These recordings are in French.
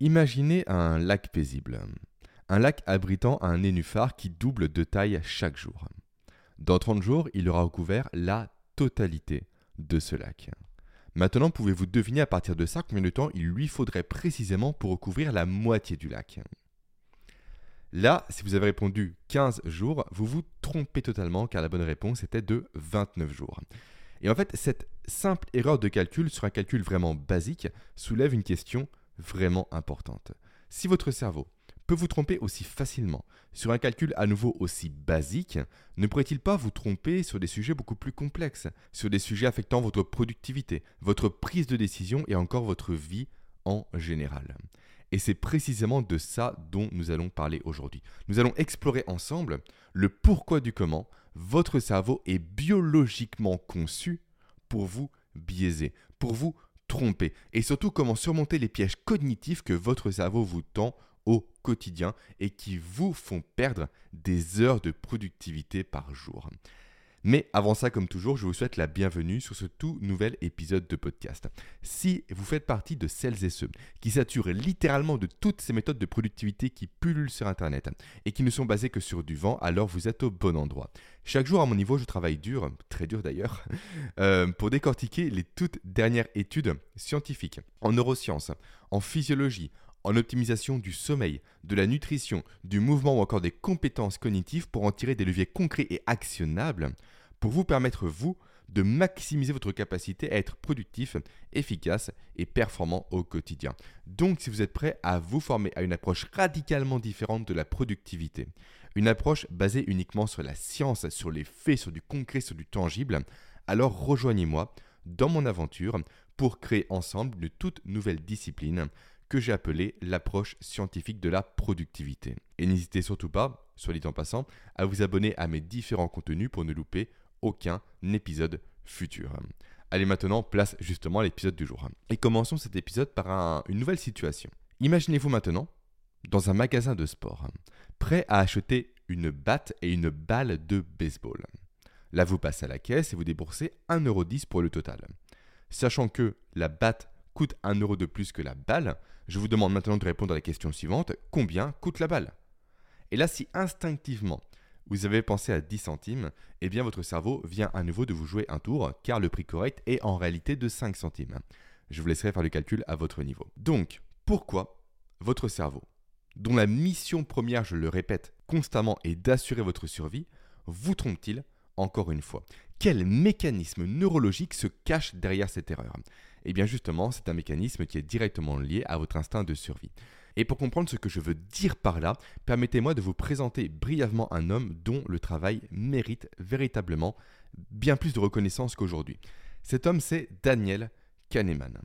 Imaginez un lac paisible. Un lac abritant un nénuphar qui double de taille chaque jour. Dans 30 jours, il aura recouvert la totalité de ce lac. Maintenant, pouvez-vous deviner à partir de ça combien de temps il lui faudrait précisément pour recouvrir la moitié du lac? Là, si vous avez répondu 15 jours, vous vous trompez totalement car la bonne réponse était de 29 jours. Et en fait, cette simple erreur de calcul sur un calcul vraiment basique soulève une question vraiment importante. Si votre cerveau peut vous tromper aussi facilement sur un calcul à nouveau aussi basique, ne pourrait-il pas vous tromper sur des sujets beaucoup plus complexes, sur des sujets affectant votre productivité, votre prise de décision et encore votre vie en général? Et c'est précisément de ça dont nous allons parler aujourd'hui. Nous allons explorer ensemble le pourquoi du comment votre cerveau est biologiquement conçu pour vous biaiser, pour vous tromper, et surtout comment surmonter les pièges cognitifs que votre cerveau vous tend au quotidien et qui vous font perdre des heures de productivité par jour. Mais avant ça, comme toujours, je vous souhaite la bienvenue sur ce tout nouvel épisode de podcast. Si vous faites partie de celles et ceux qui saturent littéralement de toutes ces méthodes de productivité qui pullulent sur Internet et qui ne sont basées que sur du vent, alors vous êtes au bon endroit. Chaque jour à mon niveau, je travaille dur, très dur d'ailleurs, euh, pour décortiquer les toutes dernières études scientifiques en neurosciences, en physiologie, en optimisation du sommeil, de la nutrition, du mouvement ou encore des compétences cognitives pour en tirer des leviers concrets et actionnables pour vous permettre, vous, de maximiser votre capacité à être productif, efficace et performant au quotidien. Donc si vous êtes prêt à vous former à une approche radicalement différente de la productivité, une approche basée uniquement sur la science, sur les faits, sur du concret, sur du tangible, alors rejoignez-moi dans mon aventure pour créer ensemble une toute nouvelle discipline que j'ai appelée l'approche scientifique de la productivité. Et n'hésitez surtout pas, soit dit en passant, à vous abonner à mes différents contenus pour ne louper aucun épisode futur. Allez maintenant, place justement à l'épisode du jour. Et commençons cet épisode par une nouvelle situation. Imaginez-vous maintenant dans un magasin de sport, prêt à acheter une batte et une balle de baseball. Là, vous passez à la caisse et vous déboursez 1,10€ pour le total. Sachant que la batte coûte 1€ euro de plus que la balle, je vous demande maintenant de répondre à la question suivante combien coûte la balle? Et là, si instinctivement vous avez pensé à 10 centimes, eh bien votre cerveau vient à nouveau de vous jouer un tour, car le prix correct est en réalité de 5 centimes. Je vous laisserai faire le calcul à votre niveau. Donc, pourquoi votre cerveau, dont la mission première, je le répète constamment, est d'assurer votre survie, vous trompe-t-il encore une fois? Quel mécanisme neurologique se cache derrière cette erreur Eh bien justement, c'est un mécanisme qui est directement lié à votre instinct de survie. Et pour comprendre ce que je veux dire par là, permettez-moi de vous présenter brièvement un homme dont le travail mérite véritablement bien plus de reconnaissance qu'aujourd'hui. Cet homme, c'est Daniel Kahneman.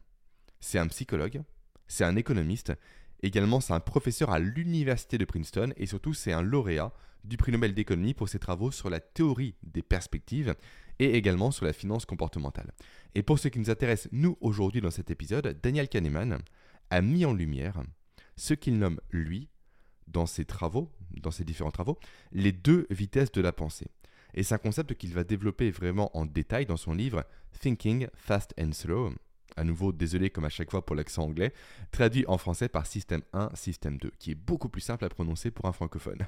C'est un psychologue, c'est un économiste, également c'est un professeur à l'université de Princeton et surtout c'est un lauréat du prix Nobel d'économie pour ses travaux sur la théorie des perspectives et également sur la finance comportementale. Et pour ce qui nous intéresse, nous, aujourd'hui dans cet épisode, Daniel Kahneman a mis en lumière ce qu'il nomme, lui, dans ses travaux, dans ses différents travaux, les deux vitesses de la pensée. Et c'est un concept qu'il va développer vraiment en détail dans son livre Thinking Fast and Slow. À nouveau, désolé comme à chaque fois pour l'accent anglais, traduit en français par Système 1, Système 2, qui est beaucoup plus simple à prononcer pour un francophone.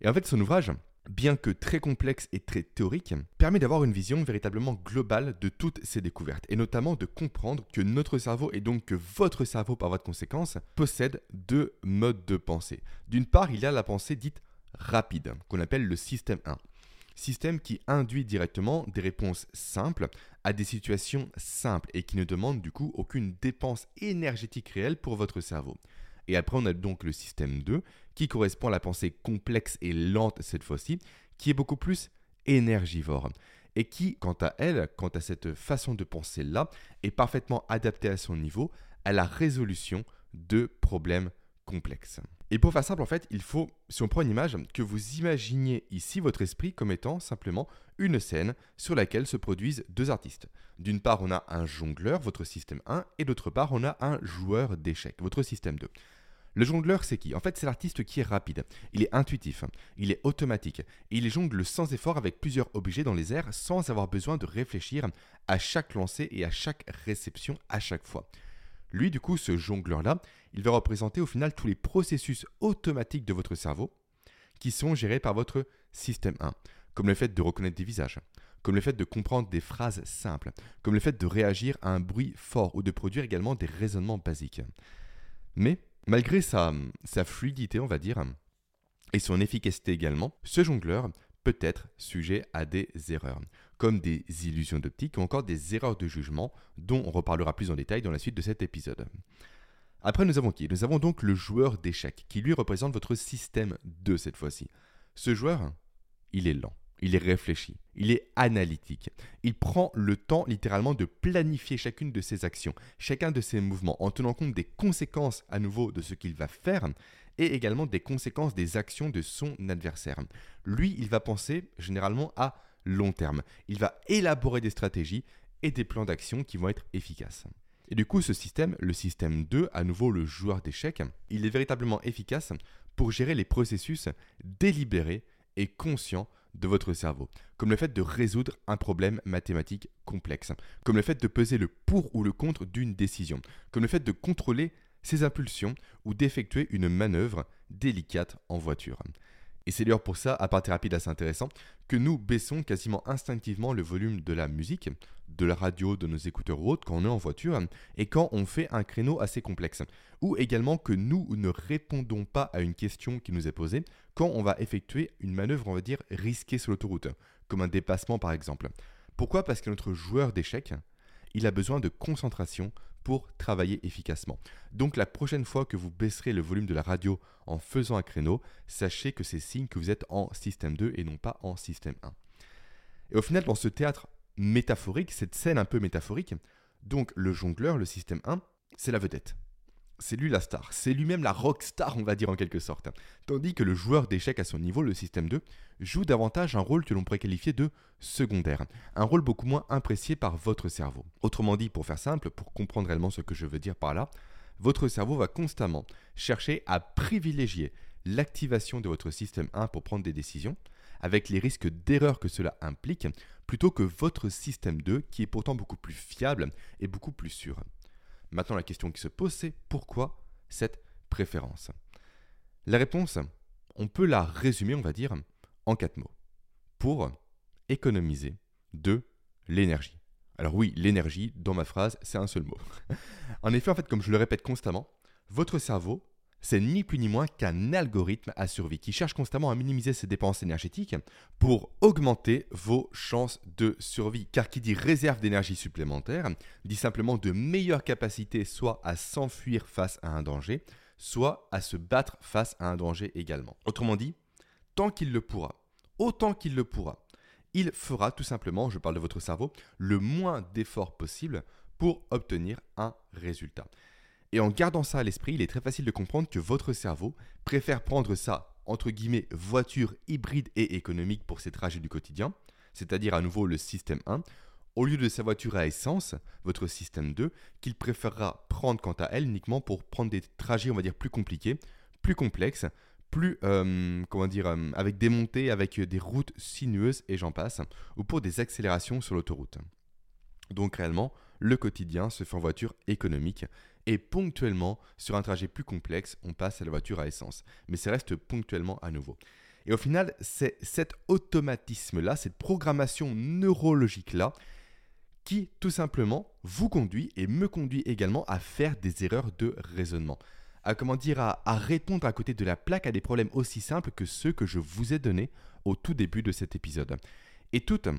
Et en fait, son ouvrage, bien que très complexe et très théorique, permet d'avoir une vision véritablement globale de toutes ces découvertes, et notamment de comprendre que notre cerveau, et donc que votre cerveau par voie de conséquence, possède deux modes de pensée. D'une part, il y a la pensée dite rapide, qu'on appelle le système 1. Système qui induit directement des réponses simples à des situations simples et qui ne demande du coup aucune dépense énergétique réelle pour votre cerveau. Et après, on a donc le système 2, qui correspond à la pensée complexe et lente cette fois-ci, qui est beaucoup plus énergivore. Et qui, quant à elle, quant à cette façon de penser-là, est parfaitement adaptée à son niveau, à la résolution de problèmes complexes. Et pour faire simple, en fait, il faut, si on prend une image, que vous imaginiez ici votre esprit comme étant simplement une scène sur laquelle se produisent deux artistes. D'une part, on a un jongleur, votre système 1, et d'autre part, on a un joueur d'échecs, votre système 2. Le jongleur, c'est qui? En fait, c'est l'artiste qui est rapide. Il est intuitif, il est automatique, et il jongle sans effort avec plusieurs objets dans les airs sans avoir besoin de réfléchir à chaque lancer et à chaque réception à chaque fois. Lui, du coup, ce jongleur-là, il va représenter au final tous les processus automatiques de votre cerveau qui sont gérés par votre système 1, comme le fait de reconnaître des visages, comme le fait de comprendre des phrases simples, comme le fait de réagir à un bruit fort ou de produire également des raisonnements basiques. Mais malgré sa, fluidité, on va dire, et son efficacité également, ce jongleur peut être sujet à des erreurs, comme des illusions d'optique ou encore des erreurs de jugement, dont on reparlera plus en détail dans la suite de cet épisode. Après, nous avons qui? Nous avons donc le joueur d'échecs, qui lui représente votre système 2 cette fois-ci. Ce joueur, il est lent, il est réfléchi, il est analytique. Il prend le temps littéralement de planifier chacune de ses actions, chacun de ses mouvements, en tenant compte des conséquences à nouveau de ce qu'il va faire et également des conséquences des actions de son adversaire. Lui, il va penser généralement à long terme. Il va élaborer des stratégies et des plans d'action qui vont être efficaces. Et du coup, ce système, le système 2, à nouveau le joueur d'échecs, il est véritablement efficace pour gérer les processus délibérés et conscients de votre cerveau, comme le fait de résoudre un problème mathématique complexe, comme le fait de peser le pour ou le contre d'une décision, comme le fait de contrôler ses impulsions ou d'effectuer une manœuvre délicate en voiture. Et c'est d'ailleurs pour ça, à part thérapie assez intéressant, que nous baissons quasiment instinctivement le volume de la musique, de la radio, de nos écouteurs ou autres quand on est en voiture et quand on fait un créneau assez complexe. Ou également que nous ne répondons pas à une question qui nous est posée quand on va effectuer une manœuvre, on va dire, risquée sur l'autoroute, comme un dépassement par exemple. Pourquoi? Parce que notre joueur d'échecs, il a besoin de concentration pour travailler efficacement. Donc la prochaine fois que vous baisserez le volume de la radio en faisant un créneau, sachez que c'est signe que vous êtes en système 2 et non pas en système 1. Et au final, dans ce théâtre métaphorique, cette scène un peu métaphorique, donc le jongleur, le système 1, c'est la vedette c'est lui la star, c'est lui-même la rock star, on va dire en quelque sorte. Tandis que le joueur d'échecs à son niveau, le système 2, joue davantage un rôle que l'on pourrait qualifier de secondaire, un rôle beaucoup moins apprécié par votre cerveau. Autrement dit, pour faire simple, pour comprendre réellement ce que je veux dire par là, votre cerveau va constamment chercher à privilégier l'activation de votre système 1 pour prendre des décisions, avec les risques d'erreur que cela implique, plutôt que votre système 2 qui est pourtant beaucoup plus fiable et beaucoup plus sûr. Maintenant, la question qui se pose, c'est pourquoi cette préférence? La réponse, on peut la résumer, on va dire, en quatre mots. Pour économiser de l'énergie. Alors oui, l'énergie, dans ma phrase, c'est un seul mot. en effet, en fait, comme je le répète constamment, votre cerveau c'est ni plus ni moins qu'un algorithme à survie qui cherche constamment à minimiser ses dépenses énergétiques pour augmenter vos chances de survie. Car qui dit réserve d'énergie supplémentaire dit simplement de meilleures capacités soit à s'enfuir face à un danger, soit à se battre face à un danger également. Autrement dit, tant qu'il le pourra, autant qu'il le pourra, il fera tout simplement, je parle de votre cerveau, le moins d'efforts possible pour obtenir un résultat. Et en gardant ça à l'esprit, il est très facile de comprendre que votre cerveau préfère prendre ça, entre guillemets, voiture hybride et économique pour ses trajets du quotidien, c'est-à-dire à nouveau le système 1, au lieu de sa voiture à essence, votre système 2, qu'il préférera prendre quant à elle uniquement pour prendre des trajets, on va dire, plus compliqués, plus complexes, plus, euh, comment dire, euh, avec des montées, avec des routes sinueuses et j'en passe, ou pour des accélérations sur l'autoroute. Donc réellement, le quotidien se fait en voiture économique et ponctuellement, sur un trajet plus complexe, on passe à la voiture à essence. Mais ça reste ponctuellement à nouveau. Et au final, c'est cet automatisme-là, cette programmation neurologique-là, qui tout simplement vous conduit et me conduit également à faire des erreurs de raisonnement. À comment dire, à, répondre à côté de la plaque à des problèmes aussi simples que ceux que je vous ai donnés au tout début de cet épisode. Et toutes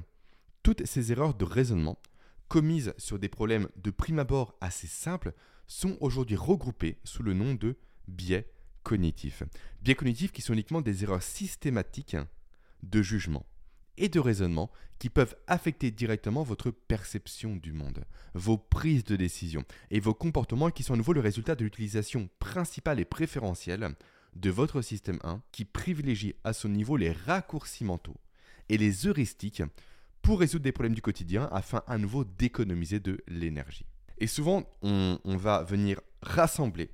ces erreurs de raisonnement, commises sur des problèmes de prime abord assez simples, sont aujourd'hui regroupés sous le nom de biais cognitifs. Biais cognitifs qui sont uniquement des erreurs systématiques de jugement et de raisonnement qui peuvent affecter directement votre perception du monde, vos prises de décision et vos comportements qui sont à nouveau le résultat de l'utilisation principale et préférentielle de votre système 1 qui privilégie à son niveau les raccourcis mentaux et les heuristiques pour résoudre des problèmes du quotidien afin à nouveau d'économiser de l'énergie. Et souvent, on, va venir rassembler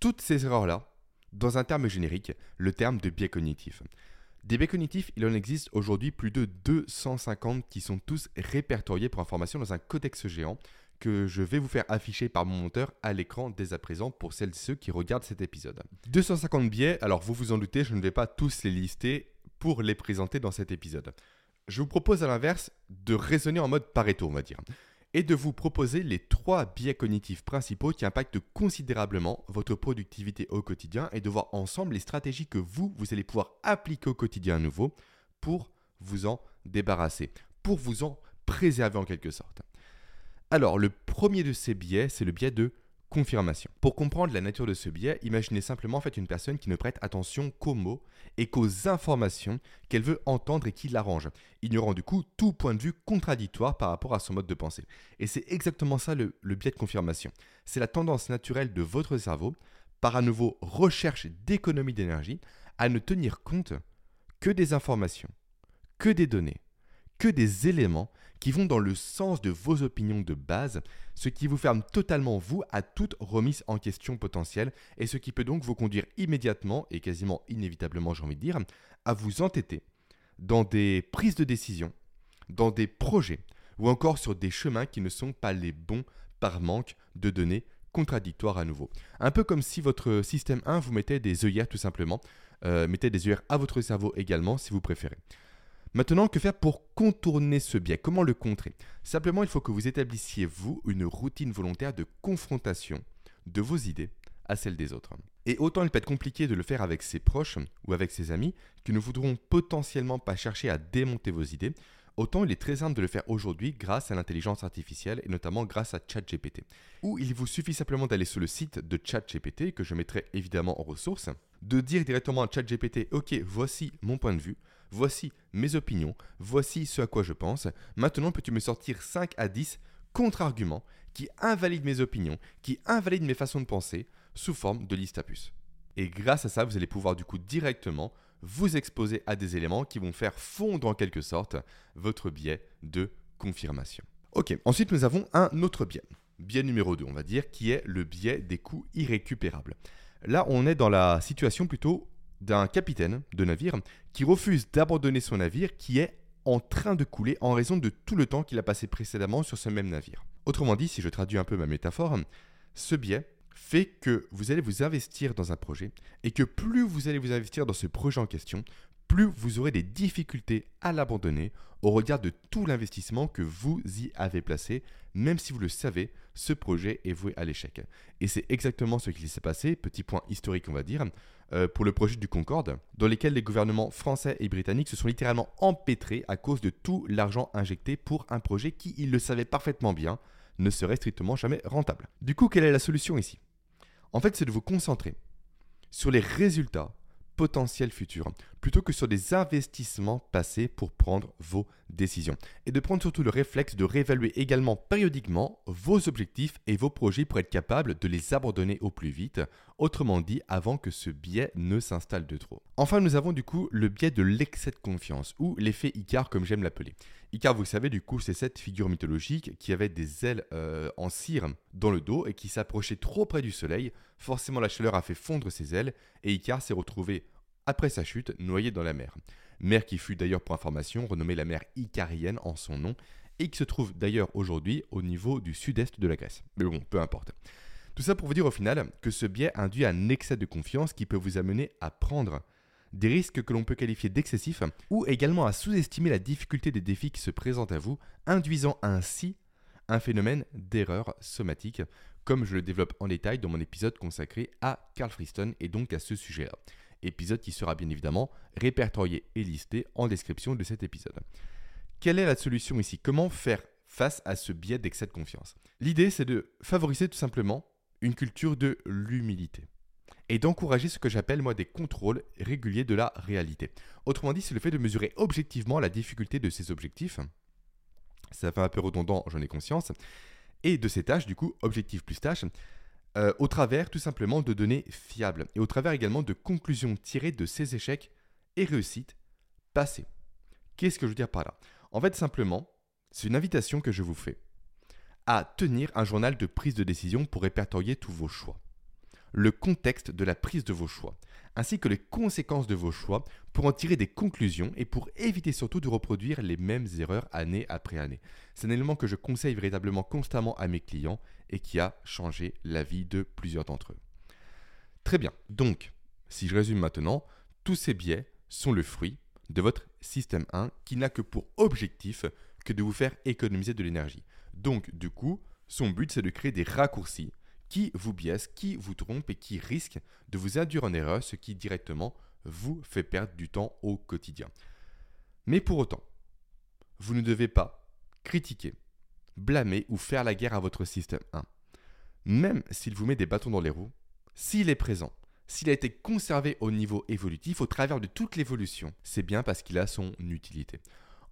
toutes ces erreurs-là dans un terme générique, le terme de biais cognitif. Des biais cognitifs, il en existe aujourd'hui plus de 250 qui sont tous répertoriés pour information dans un codex géant que je vais vous faire afficher par mon monteur à l'écran dès à présent pour celles et ceux qui regardent cet épisode. 250 biais, alors vous vous en doutez, je ne vais pas tous les lister pour les présenter dans cet épisode. Je vous propose à l'inverse de raisonner en mode Pareto, on va dire, et de vous proposer les trois biais cognitifs principaux qui impactent considérablement votre productivité au quotidien et de voir ensemble les stratégies que vous, vous allez pouvoir appliquer au quotidien à nouveau pour vous en débarrasser, pour vous en préserver en quelque sorte. Alors, le premier de ces biais, c'est le biais de Pour comprendre la nature de ce biais, imaginez simplement une personne qui ne prête attention qu'aux mots et qu'aux informations qu'elle veut entendre et qui l'arrange, ignorant du coup tout point de vue contradictoire par rapport à son mode de pensée. Et c'est exactement ça le, le biais de confirmation. C'est la tendance naturelle de votre cerveau, par à nouveau recherche d'économie d'énergie, à ne tenir compte que des informations, que des données, que des éléments qui vont dans le sens de vos opinions de base, ce qui vous ferme totalement vous à toute remise en question potentielle et ce qui peut donc vous conduire immédiatement et quasiment inévitablement j'ai envie de dire à vous entêter dans des prises de décision, dans des projets ou encore sur des chemins qui ne sont pas les bons par manque de données contradictoires à nouveau. Un peu comme si votre système 1 vous mettait des œillères tout simplement, euh, mettez des œillères à votre cerveau également si vous préférez. Maintenant, que faire pour contourner ce biais? Comment le contrer? Simplement, il faut que vous établissiez, vous, une routine volontaire de confrontation de vos idées à celles des autres. Et autant il peut être compliqué de le faire avec ses proches ou avec ses amis qui ne voudront potentiellement pas chercher à démonter vos idées, autant il est très simple de le faire aujourd'hui grâce à l'intelligence artificielle et notamment grâce à ChatGPT. Ou il vous suffit simplement d'aller sur le site de ChatGPT que je mettrai évidemment en ressources, de dire directement à ChatGPT OK, voici mon point de vue, voici mes opinions, voici ce à quoi je pense. Maintenant, peux-tu me sortir 5 à 10 contre-arguments qui invalident mes opinions, qui invalident mes façons de penser sous forme de liste à puces. Et grâce à ça, vous allez pouvoir du coup directement vous exposer à des éléments qui vont faire fondre en quelque sorte votre biais de confirmation. Ok, ensuite nous avons un autre biais, biais numéro 2 on va dire, qui est le biais des coûts irrécupérables. Là on est dans la situation plutôt d'un capitaine de navire qui refuse d'abandonner son navire qui est en train de couler en raison de tout le temps qu'il a passé précédemment sur ce même navire. Autrement dit, si je traduis un peu ma métaphore, ce biais fait que vous allez vous investir dans un projet et que plus vous allez vous investir dans ce projet en question, plus vous aurez des difficultés à l'abandonner au regard de tout l'investissement que vous y avez placé, même si vous le savez, ce projet est voué à l'échec. Et c'est exactement ce qui s'est passé, petit point historique on va dire, euh, pour le projet du Concorde, dans lequel les gouvernements français et britanniques se sont littéralement empêtrés à cause de tout l'argent injecté pour un projet qui, ils le savaient parfaitement bien, ne serait strictement jamais rentable. Du coup, quelle est la solution ici? En fait, c'est de vous concentrer sur les résultats potentiel futur, plutôt que sur des investissements passés pour prendre vos décisions. Et de prendre surtout le réflexe de réévaluer également périodiquement vos objectifs et vos projets pour être capable de les abandonner au plus vite, autrement dit avant que ce biais ne s'installe de trop. Enfin, nous avons du coup le biais de l'excès de confiance, ou l'effet Icar comme j'aime l'appeler. Icar, vous savez, du coup, c'est cette figure mythologique qui avait des ailes euh, en cire dans le dos et qui s'approchait trop près du soleil. Forcément, la chaleur a fait fondre ses ailes et Icar s'est retrouvé, après sa chute, noyé dans la mer. Mer qui fut d'ailleurs, pour information, renommée la mer Icarienne en son nom et qui se trouve d'ailleurs aujourd'hui au niveau du sud-est de la Grèce. Mais bon, peu importe. Tout ça pour vous dire au final que ce biais induit un excès de confiance qui peut vous amener à prendre des risques que l'on peut qualifier d'excessifs, ou également à sous-estimer la difficulté des défis qui se présentent à vous, induisant ainsi un phénomène d'erreur somatique, comme je le développe en détail dans mon épisode consacré à Carl Friston et donc à ce sujet-là. Épisode qui sera bien évidemment répertorié et listé en description de cet épisode. Quelle est la solution ici? Comment faire face à ce biais d'excès de confiance? L'idée, c'est de favoriser tout simplement une culture de l'humilité et d'encourager ce que j'appelle moi des contrôles réguliers de la réalité. Autrement dit, c'est le fait de mesurer objectivement la difficulté de ces objectifs. Ça fait un peu redondant, j'en ai conscience. Et de ces tâches, du coup, objectif plus tâches, euh, au travers tout simplement de données fiables et au travers également de conclusions tirées de ces échecs et réussites passées. Qu'est-ce que je veux dire par là? En fait, simplement, c'est une invitation que je vous fais à tenir un journal de prise de décision pour répertorier tous vos choix le contexte de la prise de vos choix, ainsi que les conséquences de vos choix pour en tirer des conclusions et pour éviter surtout de reproduire les mêmes erreurs année après année. C'est un élément que je conseille véritablement constamment à mes clients et qui a changé la vie de plusieurs d'entre eux. Très bien, donc, si je résume maintenant, tous ces biais sont le fruit de votre système 1 qui n'a que pour objectif que de vous faire économiser de l'énergie. Donc, du coup, son but, c'est de créer des raccourcis qui vous biaisent, qui vous trompent et qui risquent de vous induire en erreur, ce qui directement vous fait perdre du temps au quotidien. Mais pour autant, vous ne devez pas critiquer, blâmer ou faire la guerre à votre système 1. Même s'il vous met des bâtons dans les roues, s'il est présent, s'il a été conservé au niveau évolutif au travers de toute l'évolution, c'est bien parce qu'il a son utilité.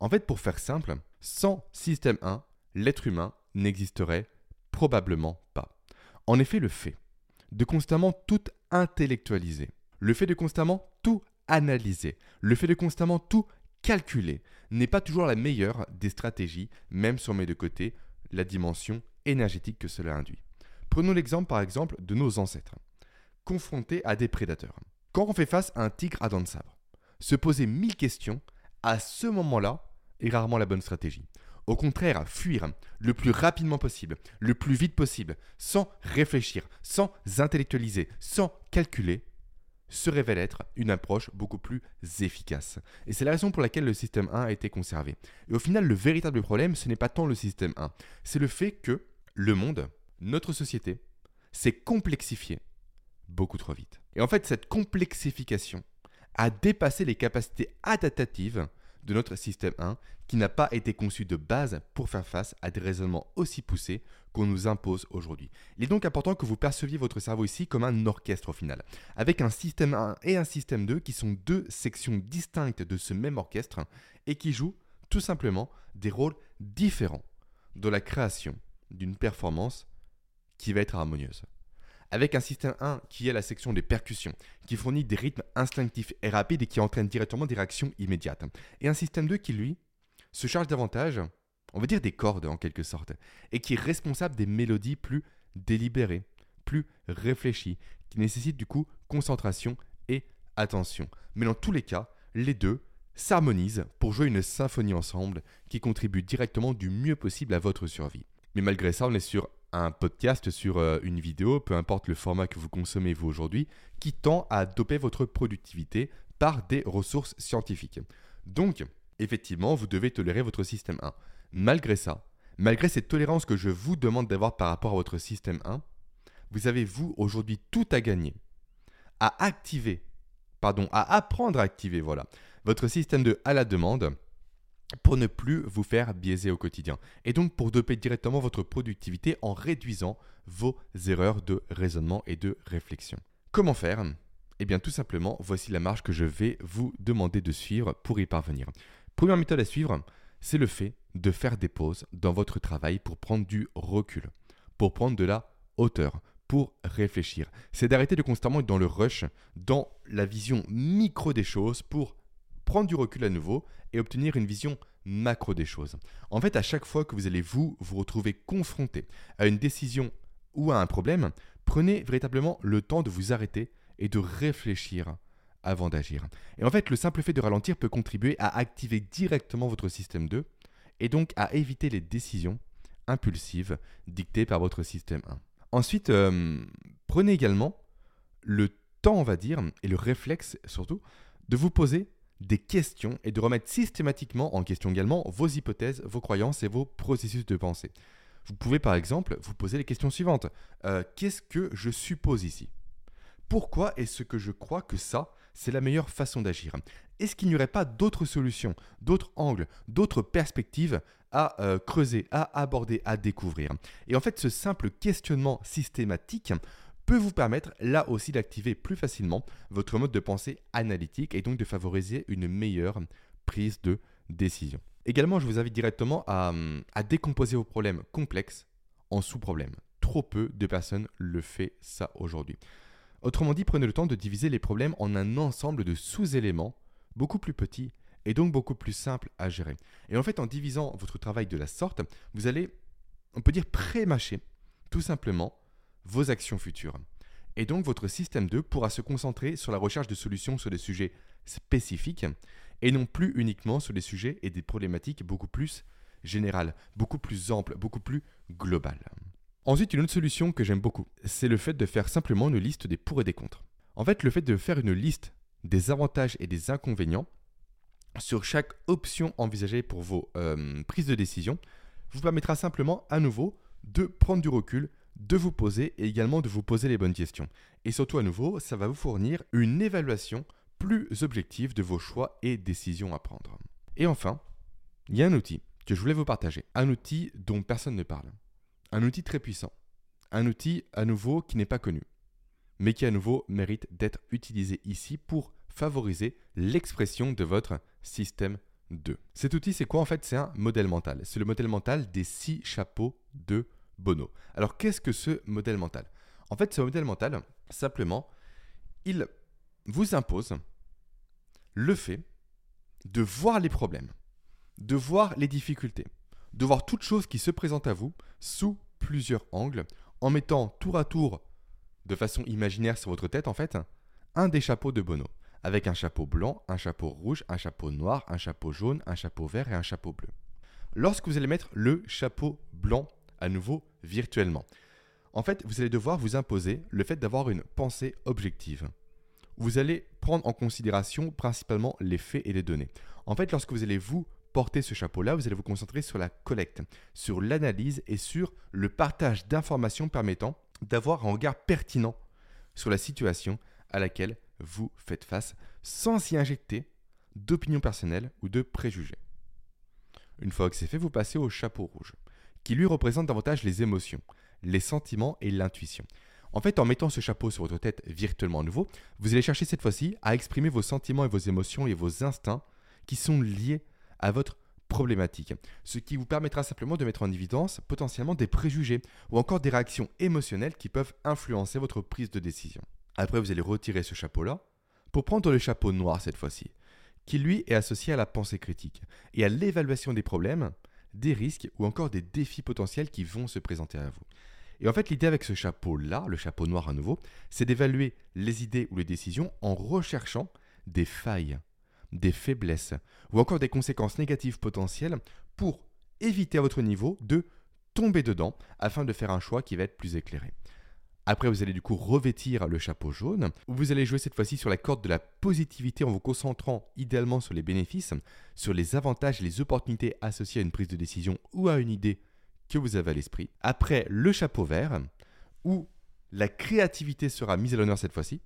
En fait, pour faire simple, sans système 1, l'être humain n'existerait probablement pas. En effet, le fait de constamment tout intellectualiser, le fait de constamment tout analyser, le fait de constamment tout calculer n'est pas toujours la meilleure des stratégies, même si on met de côté la dimension énergétique que cela induit. Prenons l'exemple par exemple de nos ancêtres, confrontés à des prédateurs. Quand on fait face à un tigre à dents de sabre, se poser mille questions, à ce moment-là, est rarement la bonne stratégie. Au contraire, fuir le plus rapidement possible, le plus vite possible, sans réfléchir, sans intellectualiser, sans calculer, se révèle être une approche beaucoup plus efficace. Et c'est la raison pour laquelle le système 1 a été conservé. Et au final, le véritable problème, ce n'est pas tant le système 1, c'est le fait que le monde, notre société, s'est complexifié beaucoup trop vite. Et en fait, cette complexification a dépassé les capacités adaptatives de notre système 1 qui n'a pas été conçu de base pour faire face à des raisonnements aussi poussés qu'on nous impose aujourd'hui. Il est donc important que vous perceviez votre cerveau ici comme un orchestre au final, avec un système 1 et un système 2 qui sont deux sections distinctes de ce même orchestre et qui jouent tout simplement des rôles différents dans la création d'une performance qui va être harmonieuse avec un système 1 qui est la section des percussions, qui fournit des rythmes instinctifs et rapides et qui entraîne directement des réactions immédiates. Et un système 2 qui, lui, se charge davantage, on va dire des cordes en quelque sorte, et qui est responsable des mélodies plus délibérées, plus réfléchies, qui nécessitent du coup concentration et attention. Mais dans tous les cas, les deux s'harmonisent pour jouer une symphonie ensemble qui contribue directement du mieux possible à votre survie. Mais malgré ça, on est sur un podcast, sur euh, une vidéo, peu importe le format que vous consommez vous aujourd'hui, qui tend à doper votre productivité par des ressources scientifiques. Donc, effectivement, vous devez tolérer votre système 1. Malgré ça, malgré cette tolérance que je vous demande d'avoir par rapport à votre système 1, vous avez vous aujourd'hui tout à gagner à activer, pardon, à apprendre à activer, voilà, votre système 2 à la demande pour ne plus vous faire biaiser au quotidien. Et donc pour doper directement votre productivité en réduisant vos erreurs de raisonnement et de réflexion. Comment faire? Eh bien tout simplement, voici la marche que je vais vous demander de suivre pour y parvenir. Première méthode à suivre, c'est le fait de faire des pauses dans votre travail pour prendre du recul, pour prendre de la hauteur, pour réfléchir. C'est d'arrêter de constamment être dans le rush, dans la vision micro des choses pour prendre du recul à nouveau et obtenir une vision macro des choses. En fait, à chaque fois que vous allez vous vous retrouver confronté à une décision ou à un problème, prenez véritablement le temps de vous arrêter et de réfléchir avant d'agir. Et en fait, le simple fait de ralentir peut contribuer à activer directement votre système 2 et donc à éviter les décisions impulsives dictées par votre système 1. Ensuite, euh, prenez également le temps, on va dire, et le réflexe surtout, de vous poser des questions et de remettre systématiquement en question également vos hypothèses, vos croyances et vos processus de pensée. Vous pouvez par exemple vous poser les questions suivantes. Euh, qu'est-ce que je suppose ici? Pourquoi est-ce que je crois que ça, c'est la meilleure façon d'agir? Est-ce qu'il n'y aurait pas d'autres solutions, d'autres angles, d'autres perspectives à euh, creuser, à aborder, à découvrir? Et en fait, ce simple questionnement systématique peut vous permettre là aussi d'activer plus facilement votre mode de pensée analytique et donc de favoriser une meilleure prise de décision. Également, je vous invite directement à, décomposer vos problèmes complexes en sous-problèmes. Trop peu de personnes le font ça aujourd'hui. Autrement dit, prenez le temps de diviser les problèmes en un ensemble de sous-éléments beaucoup plus petits et donc beaucoup plus simples à gérer. Et en fait, en divisant votre travail de la sorte, vous allez, on peut dire, pré-mâcher tout simplement vos actions futures. Et donc votre système 2 pourra se concentrer sur la recherche de solutions sur des sujets spécifiques et non plus uniquement sur des sujets et des problématiques beaucoup plus générales, beaucoup plus amples, beaucoup plus globales. Ensuite, une autre solution que j'aime beaucoup, c'est le fait de faire simplement une liste des pour et des contre. En fait, le fait de faire une liste des avantages et des inconvénients sur chaque option envisagée pour vos euh, prises de décision vous permettra simplement à nouveau de prendre du recul, de vous poser et également de vous poser les bonnes questions. Et surtout à nouveau, ça va vous fournir une évaluation plus objective de vos choix et décisions à prendre. Et enfin, il y a un outil que je voulais vous partager, un outil dont personne ne parle, un outil très puissant, un outil à nouveau qui n'est pas connu, mais qui à nouveau mérite d'être utilisé ici pour favoriser l'expression de votre système 2. Cet outil, c'est quoi? En fait C'est un modèle mental. C'est le modèle mental des six chapeaux de Bono. Alors qu'est-ce que ce modèle mental? En fait, ce modèle mental, simplement, il vous impose le fait de voir les problèmes, de voir les difficultés, de voir toutes choses qui se présentent à vous sous plusieurs angles, en mettant tour à tour, de façon imaginaire sur votre tête en fait, un des chapeaux de Bono, avec un chapeau blanc, un chapeau rouge, un chapeau noir, un chapeau jaune, un chapeau vert et un chapeau bleu. Lorsque vous allez mettre le chapeau blanc à nouveau virtuellement, en fait, vous allez devoir vous imposer le fait d'avoir une pensée objective. Vous allez prendre en considération principalement les faits et les données. En fait, lorsque vous allez vous porter ce chapeau-là, vous allez vous concentrer sur la collecte, sur l'analyse et sur le partage d'informations permettant d'avoir un regard pertinent sur la situation à laquelle vous faites face sans y injecter d'opinion personnelle ou de préjugés. Une fois que c'est fait, vous passez au chapeau rouge, qui lui représente davantage les émotions, les sentiments et l'intuition. En fait, en mettant ce chapeau sur votre tête virtuellement nouveau, vous allez chercher cette fois-ci à exprimer vos sentiments et vos émotions et vos instincts qui sont liés à votre problématique, ce qui vous permettra simplement de mettre en évidence potentiellement des préjugés ou encore des réactions émotionnelles qui peuvent influencer votre prise de décision. Après, vous allez retirer ce chapeau-là pour prendre le chapeau noir cette fois-ci, qui lui est associé à la pensée critique et à l'évaluation des problèmes, des risques ou encore des défis potentiels qui vont se présenter à vous. Et en fait, l'idée avec ce chapeau-là, le chapeau noir à nouveau, c'est d'évaluer les idées ou les décisions en recherchant des failles, des faiblesses ou encore des conséquences négatives potentielles pour éviter à votre niveau de tomber dedans afin de faire un choix qui va être plus éclairé. Après, vous allez du coup revêtir le chapeau jaune, vous allez jouer cette fois-ci sur la corde de la positivité en vous concentrant idéalement sur les bénéfices, sur les avantages et les opportunités associées à une prise de décision ou à une idée que vous avez à l'esprit. Après, le chapeau vert, où la créativité sera mise à l'honneur cette fois-ci,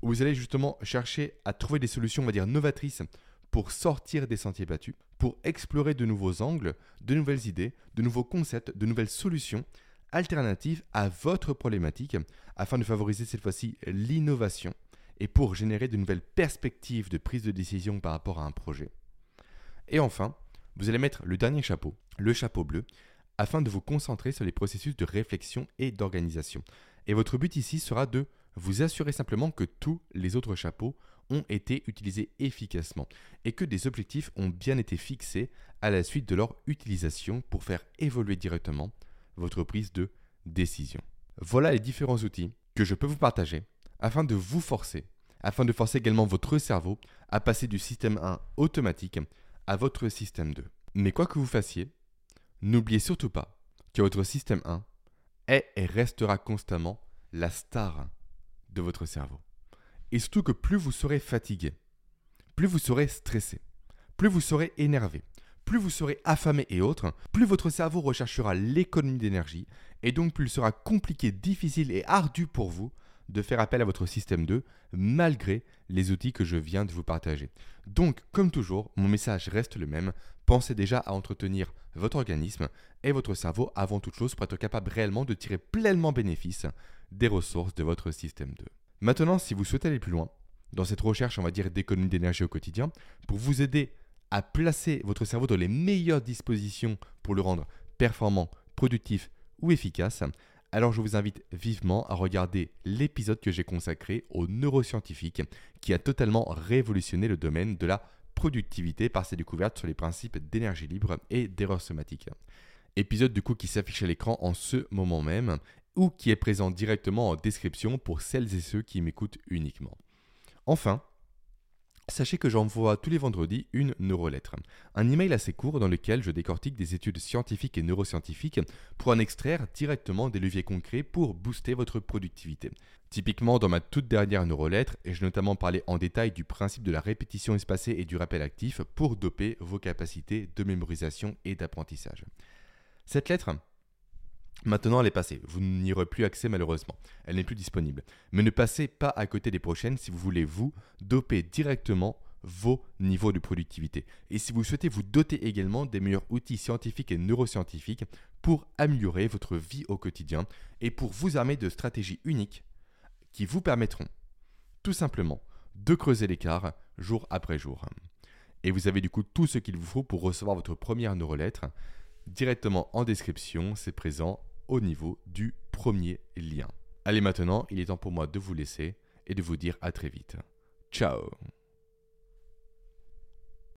où vous allez justement chercher à trouver des solutions, on va dire, novatrices pour sortir des sentiers battus, pour explorer de nouveaux angles, de nouvelles idées, de nouveaux concepts, de nouvelles solutions alternatives à votre problématique, afin de favoriser cette fois-ci l'innovation et pour générer de nouvelles perspectives de prise de décision par rapport à un projet. Et enfin, vous allez mettre le dernier chapeau, le chapeau bleu, afin de vous concentrer sur les processus de réflexion et d'organisation. Et votre but ici sera de vous assurez simplement que tous les autres chapeaux ont été utilisés efficacement et que des objectifs ont bien été fixés à la suite de leur utilisation pour faire évoluer directement votre prise de décision. Voilà les différents outils que je peux vous partager afin de vous forcer, afin de forcer également votre cerveau à passer du système 1 automatique à votre système 2. Mais quoi que vous fassiez, n'oubliez surtout pas que votre système 1 est et restera constamment la star de votre cerveau. Et surtout que plus vous serez fatigué, plus vous serez stressé, plus vous serez énervé, plus vous serez affamé et autres, plus votre cerveau recherchera l'économie d'énergie, et donc plus il sera compliqué, difficile et ardu pour vous de faire appel à votre système 2 malgré les outils que je viens de vous partager. Donc, comme toujours, mon message reste le même. Pensez déjà à entretenir votre organisme et votre cerveau avant toute chose pour être capable réellement de tirer pleinement bénéfice des ressources de votre système 2. Maintenant, si vous souhaitez aller plus loin, dans cette recherche, on va dire, d'économie d'énergie au quotidien, pour vous aider à placer votre cerveau dans les meilleures dispositions pour le rendre performant, productif ou efficace, alors je vous invite vivement à regarder l'épisode que j'ai consacré aux neuroscientifiques qui a totalement révolutionné le domaine de la productivité par ses découvertes sur les principes d'énergie libre et d'erreur somatique. Épisode du coup qui s'affiche à l'écran en ce moment même ou qui est présent directement en description pour celles et ceux qui m'écoutent uniquement. Enfin, Sachez que j'envoie tous les vendredis une neurolettre, un email assez court dans lequel je décortique des études scientifiques et neuroscientifiques pour en extraire directement des leviers concrets pour booster votre productivité. Typiquement, dans ma toute dernière neurolettre, j'ai notamment parlé en détail du principe de la répétition espacée et du rappel actif pour doper vos capacités de mémorisation et d'apprentissage. Cette lettre, Maintenant, elle est passée. Vous n'y aurez plus accès malheureusement. Elle n'est plus disponible. Mais ne passez pas à côté des prochaines si vous voulez vous doper directement vos niveaux de productivité. Et si vous souhaitez vous doter également des meilleurs outils scientifiques et neuroscientifiques pour améliorer votre vie au quotidien et pour vous armer de stratégies uniques qui vous permettront tout simplement de creuser l'écart jour après jour. Et vous avez du coup tout ce qu'il vous faut pour recevoir votre première neurolettre directement en description, c'est présent au niveau du premier lien. Allez maintenant, il est temps pour moi de vous laisser et de vous dire à très vite. Ciao